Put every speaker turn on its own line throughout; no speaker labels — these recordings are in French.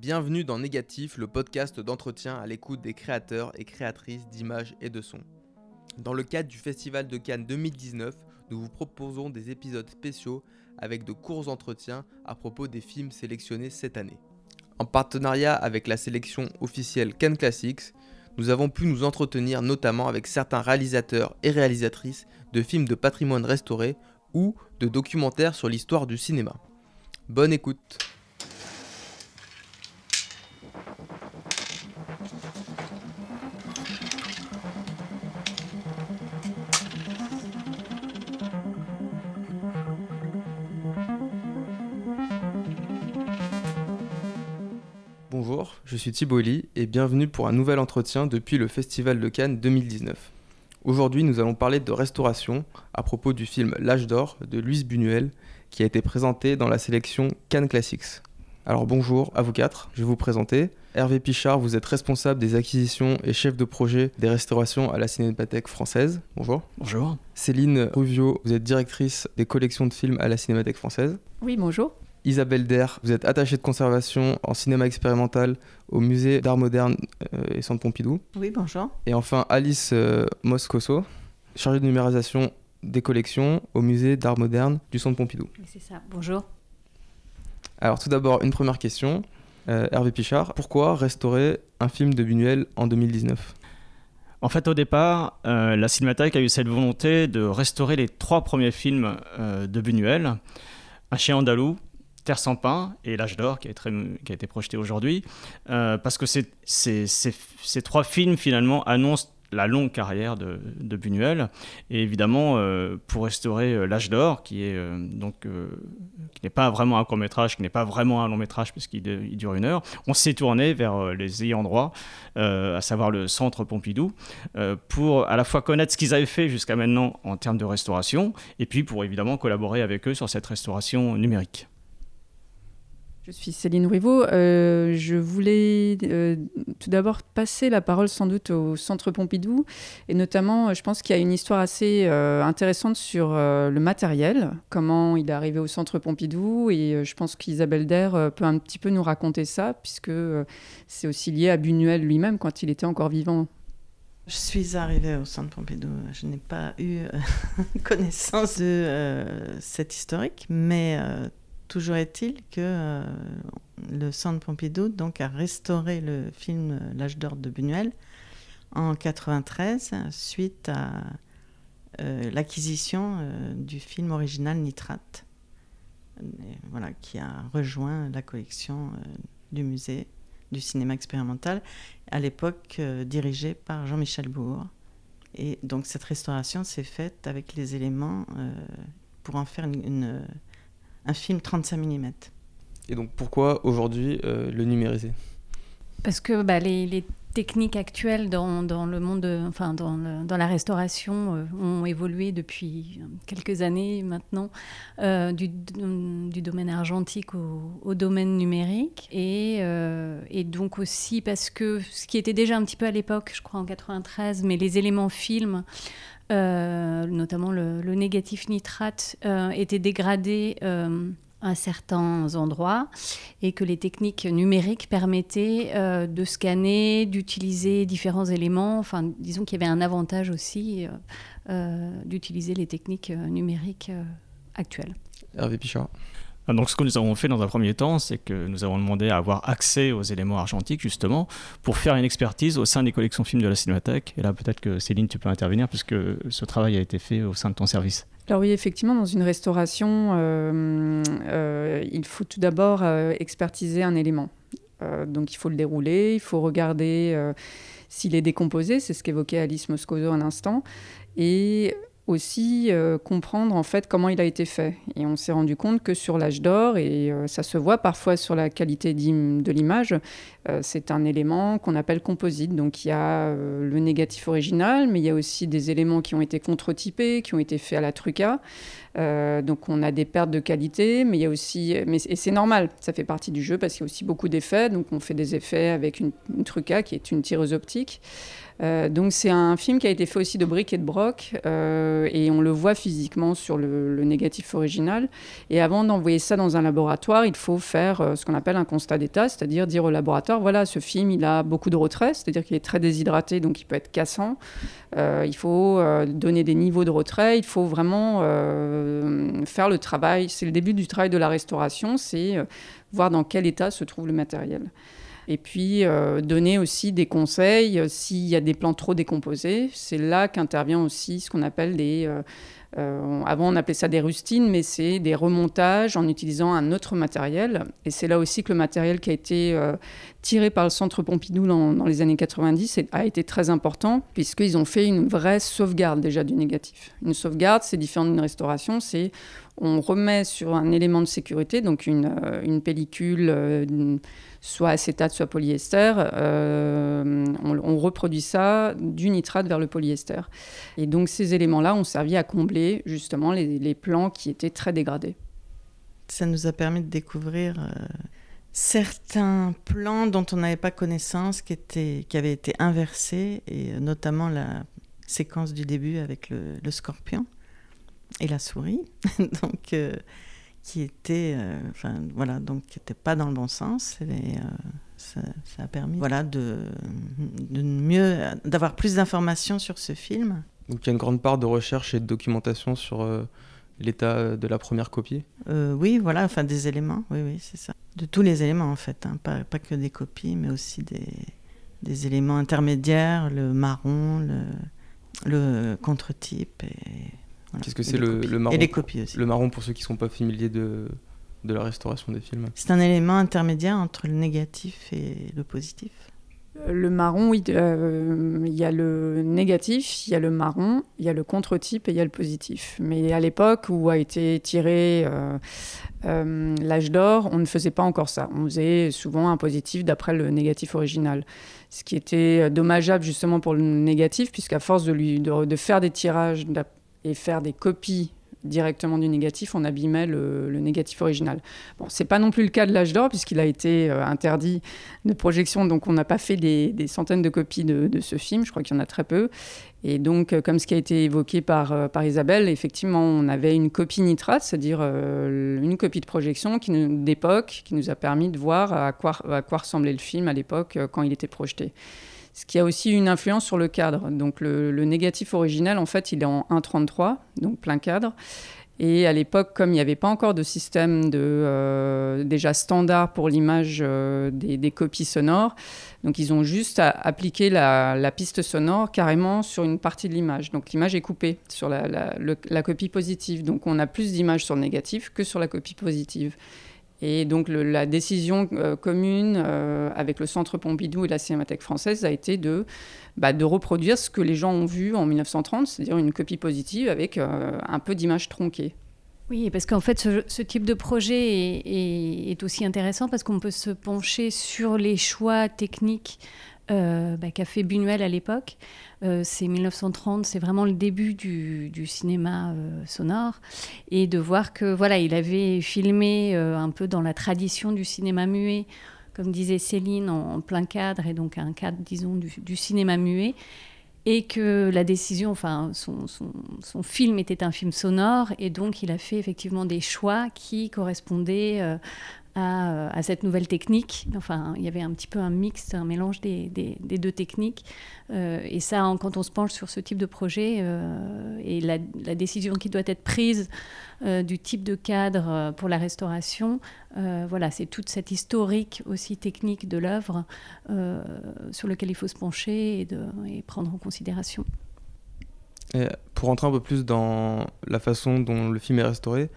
Bienvenue dans Négatif, le podcast d'entretien à l'écoute des créateurs et créatrices d'images et de sons. Dans le cadre du Festival de Cannes 2019, nous vous proposons des épisodes spéciaux avec de courts entretiens à propos des films sélectionnés cette année. En partenariat avec la sélection officielle Cannes Classics, nous avons pu nous entretenir notamment avec certains réalisateurs et réalisatrices de films de patrimoine restauré ou de documentaires sur l'histoire du cinéma. Bonne écoute je suis Thibault Lee et bienvenue pour un nouvel entretien depuis le Festival de Cannes 2019. Aujourd'hui, nous allons parler de restauration à propos du film L'âge d'or de Louise Buñuel qui a été présenté dans la sélection Cannes Classics. Alors bonjour à vous quatre, je vais vous présenter. Hervé Pichard, vous êtes responsable des acquisitions et chef de projet des restaurations à la Cinémathèque française. Bonjour.
Bonjour.
Céline Ruvio, vous êtes directrice des collections de films à la Cinémathèque française.
Oui, bonjour.
Isabelle Der, vous êtes attachée de conservation en cinéma expérimental au musée d'art moderne euh, et Centre Pompidou.
Oui, bonjour.
Et enfin Alice euh, Moscoso, chargée de numérisation des collections au musée d'art moderne du Centre Pompidou.
C'est ça, bonjour.
Alors tout d'abord, une première question. Euh, Hervé Pichard, pourquoi restaurer un film de Buñuel en 2019
En fait, au départ, euh, la Cinémathèque a eu cette volonté de restaurer les trois premiers films euh, de Buñuel, Un chien andalou, Terre sans pain et L'âge d'or, qui, a été- projeté aujourd'hui, euh, parce que ces- trois films, finalement, annoncent la longue carrière de, de Buñuel. Et évidemment, euh, pour restaurer euh, L'âge d'or, qui n'est pas vraiment un court métrage, qui n'est pas vraiment un long métrage puisqu'il dure une heure, on s'est tourné vers les ayants droit, à savoir le Centre Pompidou, pour à la fois connaître ce qu'ils avaient fait jusqu'à maintenant en termes de restauration, et puis pour évidemment collaborer avec eux sur cette restauration numérique.
Je suis Céline Rivaud. Euh, je voulais euh, tout d'abord passer la parole sans doute au Centre Pompidou. Et notamment, je pense qu'il y a une histoire assez euh, intéressante sur euh, le matériel, comment il est arrivé au Centre Pompidou. Et je pense qu'Isabelle Der peut un petit peu nous raconter ça, puisque c'est aussi lié à Buñuel lui-même quand il était encore vivant.
Je suis arrivée au Centre Pompidou. Je n'ai pas eu connaissance de cette historique, mais toujours est-il que euh, le Centre Pompidou donc, a restauré le film L'âge d'or de Buñuel en 93 suite à euh, l'acquisition euh, du film original Nitrate, voilà, qui a rejoint la collection du musée du cinéma expérimental à l'époque dirigé par Jean-Michel Bourg. Et donc cette restauration s'est faite avec les éléments pour en faire une- un film 35 mm.
Et donc pourquoi aujourd'hui euh, le numériser?
Parce que bah, les, les techniques actuelles dans, dans le monde, de- enfin dans, le- dans la restauration euh, ont évolué depuis quelques années maintenant, euh, du, du domaine argentique au, au domaine numérique. Et, euh, et donc aussi parce que ce qui était déjà un petit peu à l'époque, je crois en 93, mais les éléments films, notamment le, négatif nitrate, euh, étaient dégradés. euh, à certains endroits et que les techniques numériques permettaient euh, de scanner, d'utiliser différents éléments. Enfin, disons qu'il y avait un avantage aussi euh, euh, d'utiliser les techniques euh, numériques euh, actuelles.
Hervé Pichard.
Ah, Donc ce que nous avons fait dans un premier temps, c'est que nous avons demandé à avoir accès aux éléments argentiques justement pour faire une expertise au sein des collections films de la Cinémathèque. Et là peut-être que Céline, tu peux intervenir puisque ce travail a été fait au sein de ton service.
Alors oui, effectivement, dans une restauration, euh, euh, il faut tout d'abord euh, expertiser un élément. Donc il faut le dérouler, il faut regarder s'il est décomposé, c'est ce qu'évoquait Alice Moscoso un instant, et aussi euh, comprendre en fait comment il a été fait. Et on s'est rendu compte que sur l'âge d'or, et euh, ça se voit parfois sur la qualité de l'image, euh, c'est un élément qu'on appelle composite. Donc il y a le négatif original, mais il y a aussi des éléments qui ont été contre-typés, qui ont été faits à la truca. Donc on a des pertes de qualité, mais il y a aussi, mais, c'est normal, ça fait partie du jeu parce qu'il y a aussi beaucoup d'effets. Donc on fait des effets avec une, une truca qui est une tireuse optique. Euh, donc c'est un film qui a été fait aussi de briques et de broc euh, et on le voit physiquement sur le, négatif original. Et avant d'envoyer ça dans un laboratoire, il faut faire euh, ce qu'on appelle un constat d'état, c'est-à-dire dire au laboratoire voilà ce film il a beaucoup de retrait, c'est-à-dire qu'il est très déshydraté donc il peut être cassant. il faut donner des niveaux de retrait, il faut vraiment faire le travail. C'est le début du travail de la restauration, c'est voir dans quel état se trouve le matériel. Et puis euh, donner aussi des conseils euh, s'il y a des plans trop décomposés. C'est là qu'intervient aussi ce qu'on appelle des... Euh, avant, on appelait ça des rustines, mais c'est des remontages en utilisant un autre matériel. Et c'est là aussi que le matériel qui a été tiré par le Centre Pompidou dans, dans les années 90 a été très important, puisqu'ils ont fait une vraie sauvegarde déjà du négatif. Une sauvegarde, c'est différent d'une restauration, c'est on remet sur un élément de sécurité, donc une, une pellicule soit acétate, soit polyester. Euh, on, reproduit ça du nitrate vers le polyester. Et donc ces éléments-là ont servi à combler justement les, plans qui étaient très dégradés.
Ça nous a permis de découvrir euh, certains plans dont on n'avait pas connaissance, qui, étaient, qui avaient été inversés, et notamment la séquence du début avec le, scorpion et la souris. donc euh, qui était, euh, enfin voilà, donc qui n'était pas dans le bon sens. Et euh, ça, a permis, voilà, de, de mieux, d'avoir plus d'informations sur ce film.
Donc il y a une grande part de recherche et de documentation sur euh, l'état de la première copie?
oui, voilà, enfin des éléments, oui, oui, c'est ça. De tous les éléments en fait, hein, pas, pas, que des copies, mais aussi des, des éléments intermédiaires, le marron, le, le contre-type et
Qu'est-ce que c'est le, le, marron
Et les copies aussi.
Le marron, pour ceux qui ne sont pas familiers de, de la restauration des films.
C'est un élément intermédiaire entre le négatif et le positif.
Euh, le marron, oui, euh, il y a le négatif, il y a le marron, il y a le contre-type et il y a le positif. Mais à l'époque où a été tiré euh, l'âge d'or, on ne faisait pas encore ça. On faisait souvent un positif d'après le négatif original. Ce qui était dommageable justement pour le négatif, puisqu'à force de, lui, de, de faire des tirages faire des copies directement du négatif, on abîmait le, négatif original. Bon, c'est pas non plus le cas de l'âge d'or puisqu'il a été euh, interdit de projection, donc on n'a pas fait des, centaines de copies de, ce film. Je crois qu'il y en a très peu. Et donc, euh, comme ce qui a été évoqué par, euh, par Isabelle, effectivement, on avait une copie nitrate, c'est-à-dire une copie de projection d'époque qui nous a permis de voir à quoi ressemblait le film à l'époque quand il était projeté ce qui a aussi une influence sur le cadre. Donc le, négatif original, en fait, il est en 1.33, donc plein cadre. Et à l'époque, comme il n'y avait pas encore de système euh, déjà standard pour l'image euh, des, copies sonores, donc ils ont juste appliqué la, piste sonore carrément sur une partie de l'image. Donc l'image est coupée sur la, la, copie positive. Donc on a plus d'images sur le négatif que sur la copie positive. Et donc la décision euh, commune euh, avec le Centre Pompidou et la Cinémathèque française a été de, bah, reproduire ce que les gens ont vu en 1930, c'est-à-dire une copie positive avec euh, un peu d'images tronquées.
Oui, parce qu'en fait, ce, type de projet est aussi intéressant parce qu'on peut se pencher sur les choix techniques euh, bah, qu'a fait Buñuel à l'époque. Euh, c'est 1930, c'est vraiment le début du, cinéma euh, sonore, et de voir que voilà, il avait filmé un peu dans la tradition du cinéma muet, comme disait Céline, en, plein cadre, et donc un cadre, disons, du, cinéma muet, et que la décision, enfin, son, film était un film sonore, et donc il a fait effectivement des choix qui correspondaient euh, à, cette nouvelle technique. Enfin, il y avait un petit peu un mix, un mélange des, deux techniques. Euh, et ça, quand on se penche sur ce type de projet euh, et la, décision qui doit être prise du type de cadre pour la restauration, voilà, c'est toute cette historique aussi technique de l'œuvre sur lequel il faut se pencher et, prendre en considération.
pour rentrer un peu plus dans la façon dont le film est restauré,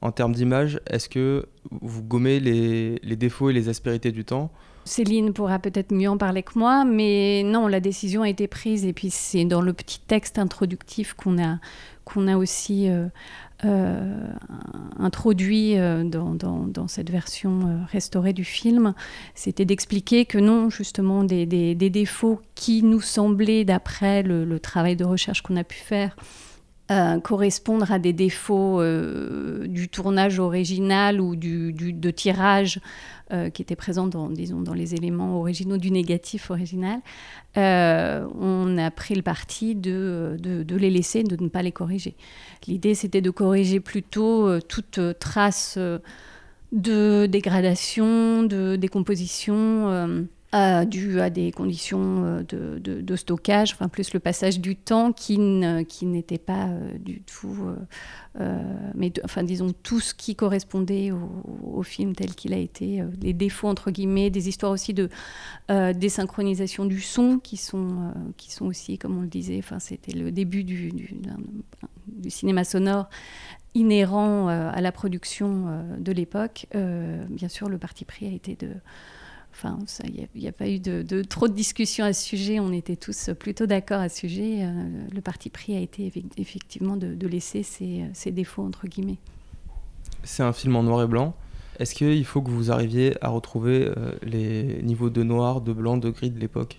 en termes d'image, est-ce que vous gommez les, défauts et les aspérités du temps?
Céline pourra peut-être mieux en parler que moi, mais non, la décision a été prise et puis c'est dans le petit texte introductif qu'on a, qu'on a aussi euh, euh, introduit euh, dans, cette version restaurée du film, c'était d'expliquer que non, justement, des, défauts qui nous semblaient, d'après le, travail de recherche qu'on a pu faire, correspondre à des défauts du tournage original ou du, de tirage qui était présent dans, disons, dans les éléments originaux du négatif original, on a pris le parti de, de, de, les laisser, de ne pas les corriger. L'idée, c'était de corriger plutôt toute trace de dégradation, de décomposition euh, euh, due à des conditions euh, de, stockage, enfin plus le passage du temps qui, n'était pas du tout, mais enfin disons tout ce qui correspondait au, film tel qu'il a été, les défauts entre guillemets, des histoires aussi de désynchronisation du son qui sont, qui sont aussi, comme on le disait, enfin c'était le début du, du cinéma sonore inhérent euh, à la production euh, de l'époque, euh, bien sûr, le parti pris a été de... Enfin, il n'y a, pas eu de, trop de discussions à ce sujet. On était tous plutôt d'accord à ce sujet. le parti pris a été effectivement de, laisser ses, défauts, entre guillemets.
C'est un film en noir et blanc. Est-ce qu'il faut que vous arriviez à retrouver les niveaux de noir, de blanc, de gris de l'époque?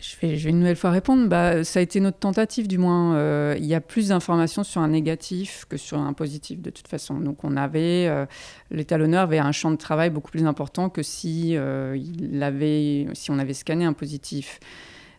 Je vais, une nouvelle fois répondre. Bah, ça a été notre tentative, du moins. Euh, il y a plus d'informations sur un négatif que sur un positif, de toute façon. Donc, on avait. Euh, l'étalonneur avait un champ de travail beaucoup plus important que si, euh, il avait, si on avait scanné un positif.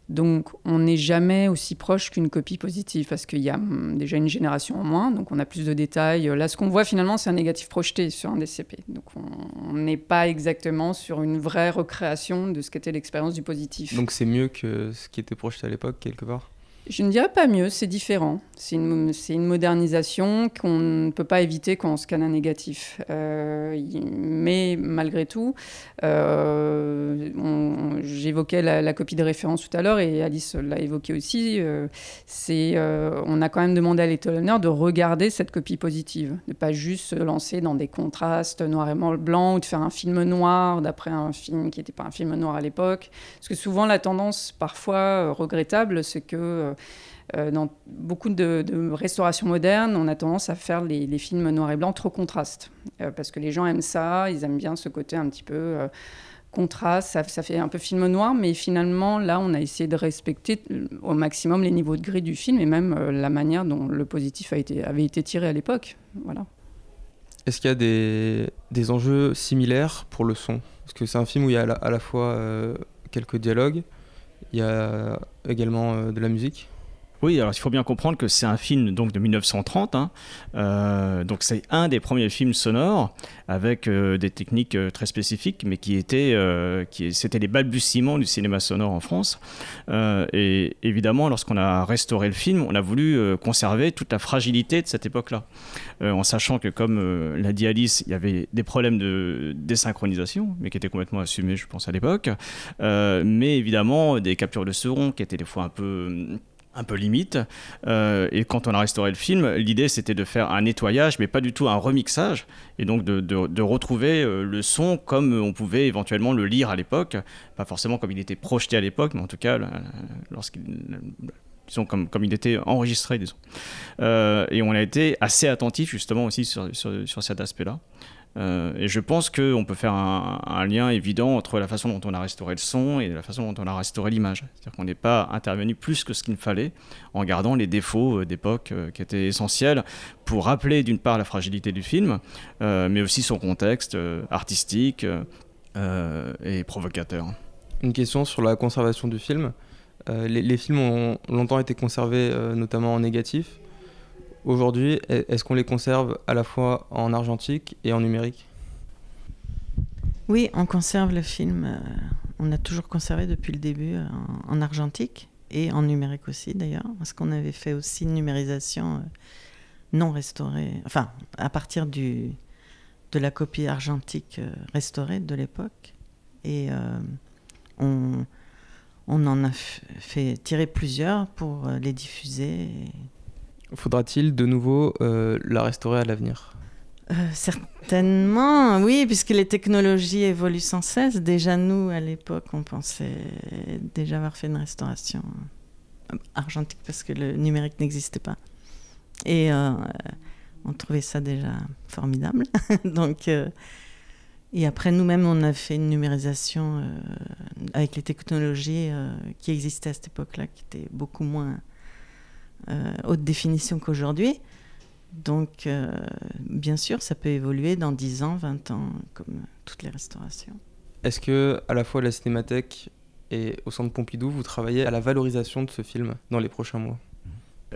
Donc, on n'est jamais aussi proche qu'une copie positive parce qu'il y a hum, déjà une génération en moins, donc on a plus de détails. Là, ce qu'on voit finalement, c'est un négatif projeté sur un DCP. Donc, on n'est pas exactement sur une vraie recréation de ce qu'était l'expérience du positif.
Donc, c'est mieux que ce qui était projeté à l'époque, quelque part?
Je ne dirais pas mieux, c'est différent. C'est une, modernisation qu'on ne peut pas éviter quand on scanne un négatif. Euh, mais malgré tout, euh, j'évoquais la, copie de référence tout à l'heure et Alice l'a évoqué aussi. Euh, c'est, on a quand même demandé à l'étalonneur de regarder cette copie positive, de pas juste se lancer dans des contrastes noir et blanc ou de faire un film noir d'après un film qui n'était pas un film noir à l'époque. Parce que souvent, la tendance, parfois regrettable, c'est que dans beaucoup de, restaurations modernes, on a tendance à faire les, films noir et blanc trop contrastes. Euh, parce que les gens aiment ça, ils aiment bien ce côté un petit peu euh, contraste, ça, fait un peu film noir, mais finalement, là, on a essayé de respecter au maximum les niveaux de gris du film et même la manière dont le positif avait été tiré à l'époque. Voilà.
Est-ce qu'il y a des, enjeux similaires pour le son? Parce que c'est un film où il y a à la fois quelques dialogues, il y a également de la musique.
Oui, alors il faut bien comprendre que c'est un film donc de 1930, hein. euh, donc c'est un des premiers films sonores avec euh, des techniques euh, très spécifiques, mais qui étaient, qui c'était les balbutiements du cinéma sonore en France. et évidemment, lorsqu'on a restauré le film, on a voulu conserver toute la fragilité de cette époque-là, en sachant que comme l'a dit Alice, il y avait des problèmes de désynchronisation, mais qui étaient complètement assumés, je pense à l'époque, mais évidemment des captures de son qui étaient des fois un peu un peu limite. Euh, et quand on a restauré le film, l'idée c'était de faire un nettoyage, mais pas du tout un remixage, et donc de, retrouver euh, le son comme on pouvait éventuellement le lire à l'époque, pas forcément comme il était projeté à l'époque, mais en tout cas comme, comme il était enregistré. Euh, et on a été assez attentif justement aussi sur, sur cet aspect-là. Euh, et je pense qu'on peut faire un, lien évident entre la façon dont on a restauré le son et la façon dont on a restauré l'image. C'est-à-dire qu'on n'est pas intervenu plus que ce qu'il fallait en gardant les défauts euh, d'époque euh, qui étaient essentiels pour rappeler d'une part la fragilité du film, mais aussi son contexte artistique et provocateur.
Une question sur la conservation du film. Les, les, films ont longtemps été conservés notamment en négatif. Aujourd'hui, est-ce qu'on les conserve à la fois en argentique et en numérique?
Oui, on conserve le film. Euh, on a toujours conservé depuis le début euh, en, argentique et en numérique aussi d'ailleurs, parce qu'on avait fait aussi une numérisation euh, non restaurée, enfin à partir du, de la copie argentique restaurée de l'époque. Et on, on en a fait tirer plusieurs pour les diffuser.
Faudra-t-il de nouveau euh, la restaurer à l'avenir?
Euh, certainement, oui, puisque les technologies évoluent sans cesse. Déjà, nous, à l'époque, on pensait déjà avoir fait une restauration argentique parce que le numérique n'existait pas. Et euh, on trouvait ça déjà formidable. Donc, et après, nous-mêmes, on a fait une numérisation avec les technologies qui existaient à cette époque-là, qui étaient beaucoup moins haute définition qu'aujourd'hui. Donc, bien sûr, ça peut évoluer dans 10 ans, 20 ans, comme toutes les restaurations.
Est-ce que, à la fois la Cinémathèque et au Centre Pompidou, vous travaillez à la valorisation de ce film dans les prochains mois?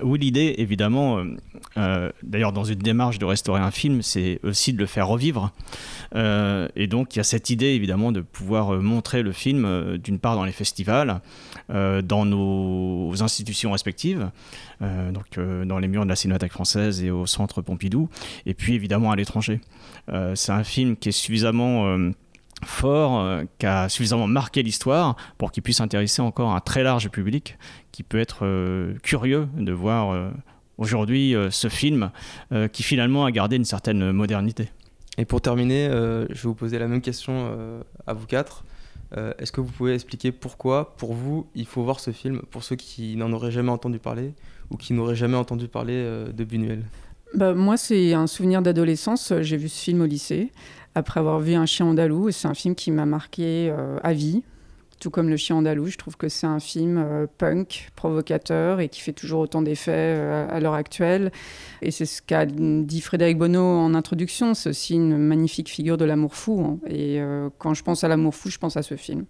Oui, l'idée, évidemment, euh, euh, d'ailleurs dans une démarche de restaurer un film, c'est aussi de le faire revivre. Euh, et donc il y a cette idée, évidemment, de pouvoir montrer le film, d'une part dans les festivals, dans nos institutions respectives, donc dans les murs de la Cinémathèque française et au Centre Pompidou, et puis évidemment à l'étranger. c'est un film qui est suffisamment fort, euh, qui a suffisamment marqué l'histoire pour qu'il puisse intéresser encore un très large public qui peut être euh, curieux de voir euh, aujourd'hui ce film qui finalement a gardé une certaine modernité.
Et pour terminer, je vais vous poser la même question à vous quatre. Est-ce que vous pouvez expliquer pourquoi, pour vous, il faut voir ce film, pour ceux qui n'en auraient jamais entendu parler ou qui n'auraient jamais entendu parler de Buñuel?
Bah, Moi, c'est un souvenir d'adolescence. J'ai vu ce film au lycée après avoir vu Un chien andalou. C'est un film qui m'a marqué euh, à vie, tout comme Le chien andalou. Je trouve que c'est un film euh, punk, provocateur et qui fait toujours autant d'effets euh, à l'heure actuelle. Et c'est ce qu'a dit Frédéric Bonneau en introduction. C'est aussi une magnifique figure de l'amour fou. Hein. Et quand je pense à l'amour fou, je pense à ce film.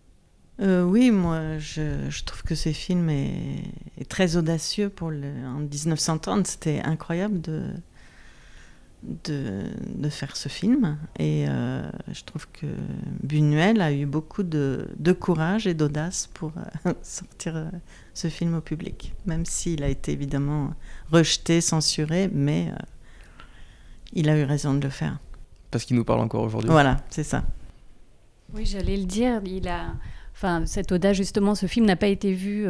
oui, moi, je, trouve que ce film est, très audacieux pour en 1930. C'était incroyable de, de, de, faire ce film. Et euh, je trouve que Buñuel a eu beaucoup de, de courage et d'audace pour euh, sortir euh, ce film au public, même s'il a été évidemment rejeté, censuré, mais il a eu raison de le faire.
Parce qu'il nous parle encore aujourd'hui.
Voilà, c'est ça.
Oui, j'allais le dire. Il a, enfin, cette audace justement, ce film n'a pas été vu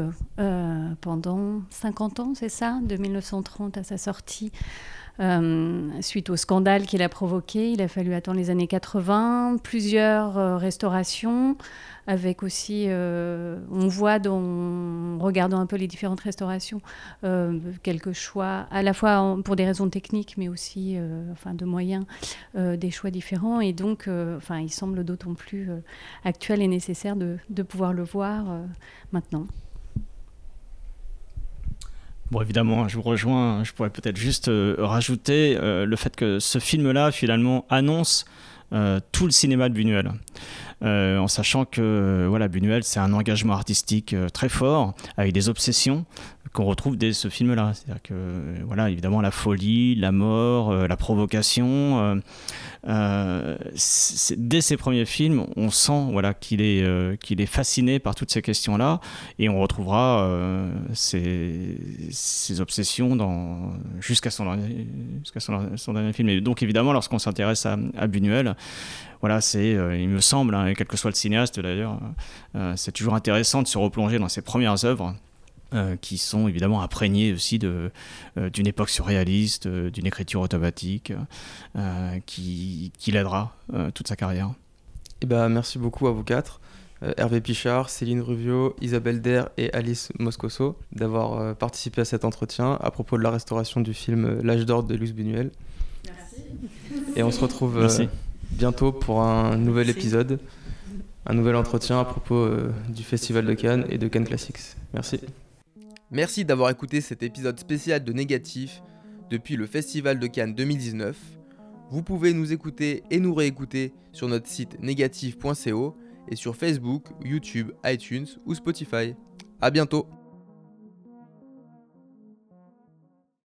pendant 50 ans, c'est ça, de 1930 à sa sortie. Euh, suite au scandale qu'il a provoqué. Il a fallu attendre les années 80, plusieurs euh, restaurations, avec aussi, euh, on voit en regardant un peu les différentes restaurations, quelques choix, à la fois pour des raisons techniques, mais aussi enfin, de moyens, des choix différents. Et donc, enfin, il semble d'autant plus actuel et nécessaire de, de pouvoir le voir maintenant.
Bon, évidemment, je vous rejoins. Je pourrais peut-être juste euh, rajouter euh, le fait que ce film-là, finalement, annonce euh, tout le cinéma de Buñuel. en sachant que voilà, Buñuel, c'est un engagement artistique très fort, avec des obsessions qu'on retrouve dès ce film-là. C'est-à-dire que, voilà, évidemment, la folie, la mort, la provocation, euh, dès ses premiers films, on sent voilà, qu'il est, euh, qu'il est fasciné par toutes ces questions-là, et on retrouvera euh, ses, obsessions jusqu'à son, jusqu'à son, dernier film. Et donc évidemment, lorsqu'on s'intéresse à, à, Buñuel, voilà, c'est, il me semble, hein, quel que soit le cinéaste d'ailleurs, c'est toujours intéressant de se replonger dans ses premières œuvres. Euh, qui sont évidemment imprégnés aussi de, euh, d'une époque surréaliste, euh, d'une écriture automatique, qui, qui l'aidera toute sa carrière.
Eh ben, merci beaucoup à vous quatre, Hervé Pichard, Céline Ruvio, Isabelle Der et Alice Moscoso, d'avoir participé à cet entretien à propos de la restauration du film L'âge d'or de Luce Buñuel. Merci. Et on se retrouve bientôt pour un nouvel épisode, un nouvel entretien à propos du Festival de Cannes et de Cannes Classics. Merci. Merci d'avoir écouté cet épisode spécial de Négatif depuis le Festival de Cannes 2019. Vous pouvez nous écouter et nous réécouter sur notre site négatif.co et sur Facebook, YouTube, iTunes ou Spotify. A bientôt